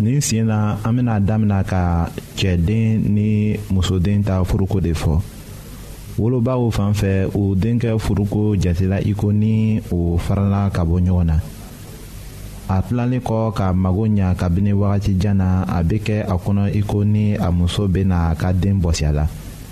nin sen na an bɛna damina ka cɛden ni musoden ta furuko de fɔ wolobaw fan fɛ u denkɛ furuko jatela iko ni o farala ka bɔ ɲɔgɔn na a tilalen kɔ ka mago ɲa kabini wagati jan na a bɛ kɛ a kɔnɔ iko ni a muso bɛna a ka den bɔsiya la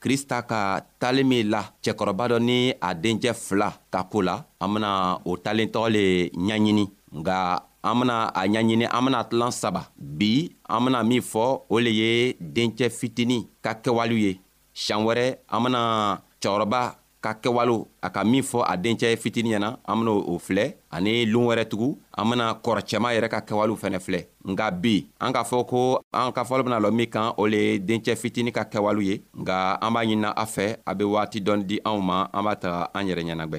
krista ka talen min la cɛkɔrɔba dɔ ni a dencɛ fila ka ko la an bena o talen tɔgɔ le ɲaɲini nga an bena a ɲaɲini an bena tilan saba bi an bena min fɔ o le ye dencɛ fitini ka kɛwalew ye siɲan wɛrɛ an bena cɛkɔrɔba ka kɛwalew a ka min fɔ a dencɛ fitini ɲɛna an bena o filɛ ani lun wɛrɛ tugu an bena kɔrɔcɛma yɛrɛ ka kɛwalew fɛnɛ filɛ nga bi an k'a fɔ ko an ka fɔlɔ bena lɔ min kan o le ye dencɛ fitini ka kɛwalew ye nga an b'a ɲinina a fɛ a be waati dɔn di anw ma an b'a taga an yɛrɛ ɲɛnagwɛ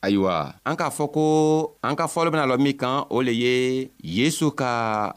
ayiwa an k'a fɔ ko an ka fɔlɔ bɛna lɔ min kan o le ye yesu ka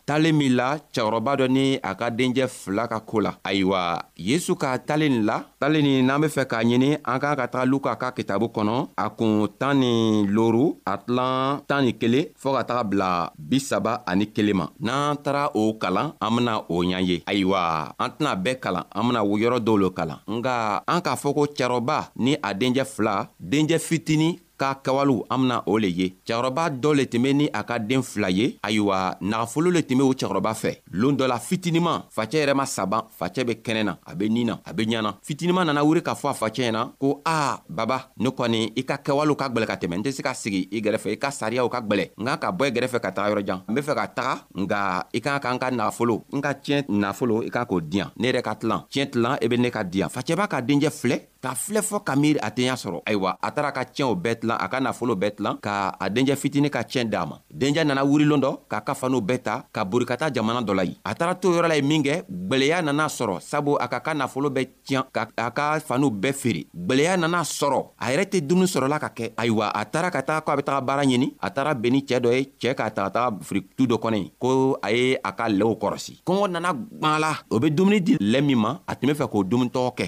talen min la cɛkɔrɔba dɔ ni a ka denjɛ fila ka ko la ayiwa yesu ka talen nin la talen nin n'an be fɛ k'a ɲini an k'an ka taga luka ka kitabu kɔnɔ a kun tan ni loru a tilan tan ni kelen fɔɔ ka taga bila bisaba ani kelen ma n'an tara o kalan an bena o ɲan ye ayiwa an tɛna bɛɛ kalan an bena yɔrɔ dɔw lo kalan nga an k'a fɔ ko cɛrɔba ni a denjɛ fila denjɛ fitini ka kawaliw an bena o le ye cɛkɔrɔba dɔ le tun be ni a ka den fila ye ayiwa nagafolo le tun be o cɛkɔrɔba fɛ loon dɔ la fitinima facɛ yɛrɛ ma saban facɛ be kɛnɛ na a be nin na a be ɲana fitinima nana wuri k'a fɔ a facɛ ɲɛna ko a baba ne kɔni i ka kɛwalew ka gwɛlɛ ka tɛmɛ n tɛ se ka sigi i gɛrɛfɛ i ka sariyaw ka gwɛlɛ n ka ka bɔ i gɛrɛfɛ ka taga yɔrɔjan n be fɛ ka taga nka i kan ka n ka nagafolo n ka tiɲɛ nafolo i kan k'o diyan ne yɛrɛ ka tilan tiɲɛ tilan i e be ne ka diyan facɛba ka denjɛ filɛ ka filɛ fɔ ka miiri a tenya sɔrɔ ayiwa a taara ka tiɲɛw bɛɛ tilan a ka nafolo bɛɛ tilan ka a dencɛ fitini ka tiɲɛ d'a ma dencɛ nana wurilon dɔ k'a ka faniw bɛɛ ta ka bori ka taa jamana dɔ la yen a taara to yɔrɔ la ye min kɛ gwɛlɛya nana sɔrɔ sabu a ka ka nafolo bɛɛ tiɲɛ ka a ka faniw bɛɛ feere gwɛlɛya nana sɔrɔ a yɛrɛ tɛ dumuni sɔrɔla ka kɛ ayiwa a taara ka taa ko a bɛ taga baara ɲini a taara bɛn ni cɛɛ dɔ ye cɛɛ k'a ta ka taga firitu dɔ kɔnɔ ye ko a ye a ka lɛw kɔrɔsi kɔngɔ nana gwala o bɛ dumuni di lɛ min ma a tun be fɛ k'o dumunitɔgɔ kɛ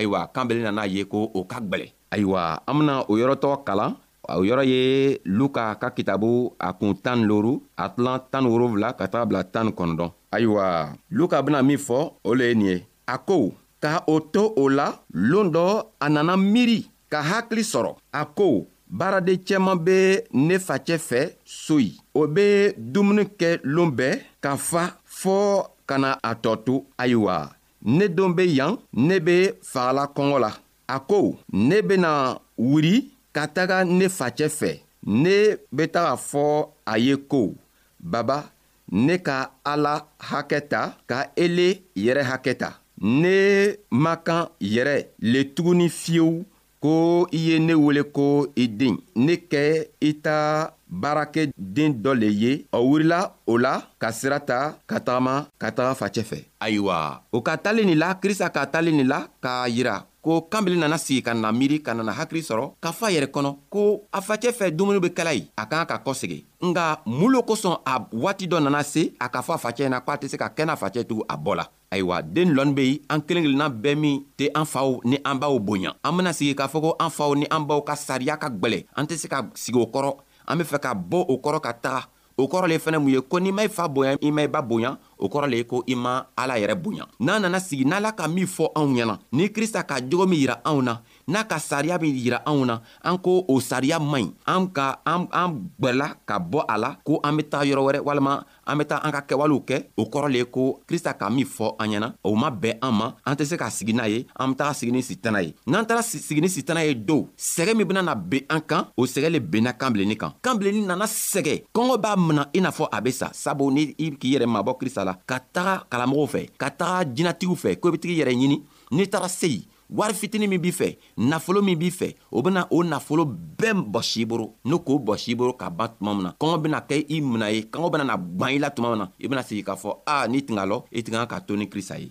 ayiwa kan bɛlen nan'a ye ko o ka gwɛlɛ ayiwa an bena o yɔrɔtɔ kalan o yɔrɔ ye luka ka kitabu a kun tan ni loru a tilan tan ni wolonfila ka taga bila tan ni kɔnɔdɔn ayiwa luka bena min fɔ o le ye nin ye a ko ka o to o la loon dɔ a nana miiri ka hakili sɔrɔ a ko baaraden cɛman bɛ ne facɛ fɛ so yi o bɛ dumuni kɛ lon bɛɛ ka fa fɔɔ ka na a tɔ to ayiwa ne don bɛ yan ne bɛ fagala kɔngɔ la a ko ne bɛna wuli ka taga ne facɛ fɛ ne bɛ taga fɔ a ye ko baba ne ka ala hakɛ ta ka ele yɛrɛ hakɛ ta ne man kan yɛrɛ le tuguni fiyewu ko i ye ne wele ko i den ne kɛ i ta baarakɛ den dɔ le ye o wurila o la ka sira ta ka tagama ka taga facɛ fɛ ayiwa o ka tali nin la krista ka tali nin la k'a yira ko kanbili nana sigi ka na miiri ka nana hakili sɔrɔ ka fa yɛrɛ kɔnɔ ko a facɛ fɛ dumuni be kala ye a kan ka kɔsegi nka mun lo kosɔn a waati dɔ nana se a k'a fɔ a facɛ ɲɛna k'a tɛ se ka kɛ n'a facɛ tugu a bɔ la ayiwa den lɔnni be yen an kelen kelenna bɛɛ min tɛ an faw ni an baw bonya an bena sigi k'a fɔ ko an faw ni an baw ka sariya ka gwɛlɛ an tɛ se ka sigi o kɔrɔ an be fɛ ka bɔ o kɔrɔ ka taga o kɔrɔ le fɛnɛ mun ye ko n'i ma i fa bonya i ma i ba bonya o kɔrɔ le ye ko i ma ala yɛrɛ bonya n'a nana sigi n'ala ka min fɔ anw ɲɛna ni krista ka jogo min yira anw na n'a ka sariya min yira anw na an ko o sariya man ɲi an ka an an gwɛrɛla ka bɔ a la ko an be taga yɔrɔ wɛrɛ walima an be taa an ka kɛwalew kɛ o kɔrɔ le ye ko krista ka min fɔ an ɲɛna o ma bɛn an ma an tɛ se ka sigi n'a ye an be taga sigi ni sitana ye n'an taara sigi ni sitana ye dow sɛgɛ min benana ben an kan o sɛgɛ le benna kan bilenni kan kan bilenni nana sɛgɛ kɔngɔ b'a mina i n'a fɔ a be sa sabu ni i k'i yɛrɛ mabɔ krista la ka taga kalamɔgɔw fɛ ka taga jinatigiw fɛ ko i be tigi yɛrɛ ɲini n'i taara seyi wari fitini min b'i fɛ nafolo min b'i fɛ o bena o nafolo bɛɛ bɔsi boro n'o k'o bɔsi boro ka ban tuma min na kɔngɔ bena kɛ i mina ye kɔngɔ bena na gwan i la tuma min na i bena sigi k'a fɔ a n'i tinga lɔ i tinga ka to ni krista ye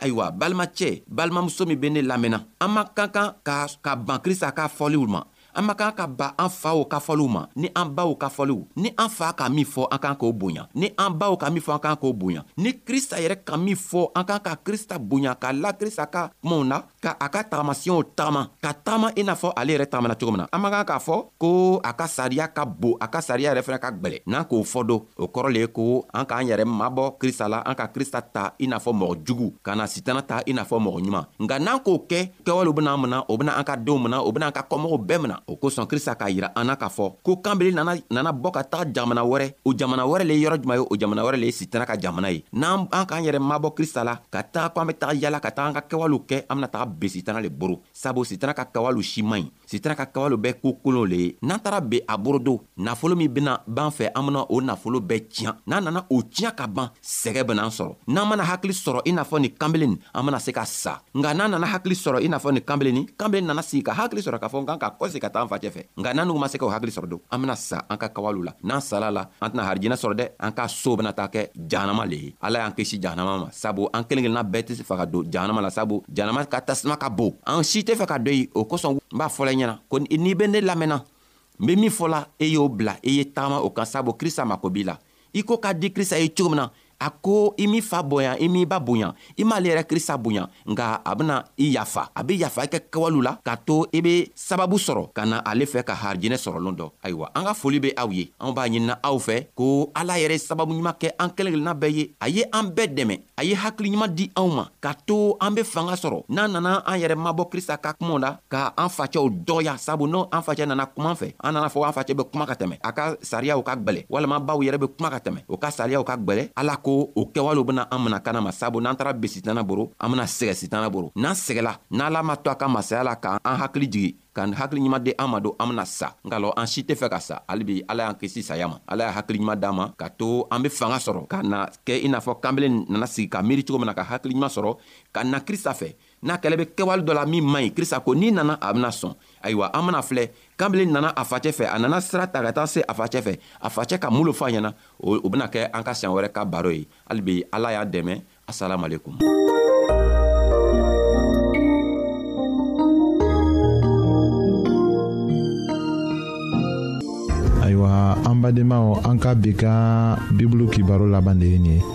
ayiwa balimacɛ balimamuso min be ne lamɛnna an man ka kan ka ka ban krista ka fɔliw ma an man kan ka ba an faw ka fɔliw ma ni an baw ka fɔliw ni an fa ka min fɔ an kan k'o bonya ni an baw ka min fɔ an kan k'o bonya ni krista yɛrɛ ka min fɔ an kan ka krista bonya ka la krista ka kumaw na ka a ka tagamasiyɛnw tagama ka tagama i n'a fɔ ale yɛrɛ tagamana cogo min na an man kan k'a fɔ ko a ka sariya ka bon a ka sariya yɛrɛ fana ka gwɛlɛ n'an k'o fɔ don o kɔrɔ le ye ko an k'an yɛrɛ mabɔ krista la an ka krista ta i n'a fɔ mɔgɔ jugu ka na sitana ta i n'a fɔ mɔgɔ ɲuman nka n'an k'o kɛ kɛwalew bena an mina o bena an ka denw mina o bena an ka kɔmɔgɔw bɛɛ mina o kosɔn krista k'a yira an na k'a fɔ ko kanbele nana nana bɔ ka taga jamana wɛrɛ o jamana wɛrɛ le ye yɔrɔ juman ye o jamana wɛrɛ le ye sitana ka jamana ye n'an an k'an yɛrɛ mabɔ krista la ka taga ko an be taga yala ka taga an ka kɛwalew kɛ an bena taga be sitana le boro sabu sitana ka kɛwalew si man ɲi sitara ka kawalo bɛɛ ko kolon le ye n'an taara be a borodo nafolo min bena b'an fɛ an bena o nafolo bɛɛ tiɲa n'an nana o tiɲa ka ban sɛgɛ benaan sɔrɔ n'an mana hakili sɔrɔ i n'a fɔ nin kanbelen an bena se ka sa nka n'an nana hakili sɔrɔ i n'a fɔ nin kanbeleni kanbelen nana sigi ka hakili sɔrɔ k'a fɔ n kan ka kɔse ka taa an facɛ fɛ nka n'an nugu ma se ka o hakili sɔrɔ don an bena sa an ka kawalo la n'an sala la an tɛna harijinɛ sɔrɔ dɛ an ka soo bena taa kɛ jahanama le ye ala y'an kisi jahanama ma sabu an kelen kelenna bɛɛ tɛ fɛ ka don jahanama la sabu jahanama ka tasuma ka bon an si tɛ fɛ ka don yen o kosɔn n b'a fɔla i ɲɛna ko n'i bɛ ne lamɛnna n bɛ min fɔla e y'o bila i ye taama o kan sabu krista mako b'i la i ko ka di krista ye cogo min na a ko i m'i fa bonya i m'i ba bonya i m'ale yɛrɛ krista bonya nka a bena i yafa a be yafa i ka kɛwalew la k'a to i be sababu sɔrɔ ka na ale fɛ ka harijinɛ sɔrɔlen dɔ ayiwa an ka foli be aw ye anw b'a ɲinina aw fɛ ko ala yɛrɛ sababu ɲuman kɛ an kelen kelenna bɛɛ ye a ye an bɛɛ dɛmɛ a ye hakili ɲuman di anw ma k'a to an be fanga sɔrɔ n'an nana an yɛrɛ mabɔ krista ka kumaw la ka an facɛw dɔgɔya sabu n'o an facɛ nana kuma fɛ an nana fɔ an facɛ bɛ kuma ka tɛmɛ a ka sariyaw ka gwɛlɛ walama baw yɛrɛ bɛ kuma ka tɛmɛ o ka sariyaw ka gwɛlɛ ala ko o kɛwalew bena an mina kana ma sabu n'an tara be sitana boro an bena sɛgɛ sitana boro n'an sɛgɛla n'ala ma to a ka masaya la ka an hakili jigi ka hakili ɲuman di an ma don an bena sa nka lɔ an si tɛ fɛ ka sa halibi ala y'an kisi saya ma ala y'a hakili ɲuman d'an ma ka to an be fanga sɔrɔ ka na kɛ i n'a fɔ kanbelen nana sigi ka miiri cogo min na ka hakili ɲuman sɔrɔ ka na krista fɛ n'a kɛlɛ bɛ kɛwale dɔ la min man ɲi krista ko n'i nana a bɛna sɔn ayiwa an bɛna filɛ kanbile nana a facɛ fɛ a nana sira ta ka taa se a facɛ fɛ a facɛ ka molo fɔ a ɲɛna o bɛna kɛ an ka siɲɛ wɛrɛ ka baro ye hali bi ala y'a dɛmɛ asalaamualeykum ayiwa an badenmaw an ka bi ka bibulu kibaro laban de ye nin ye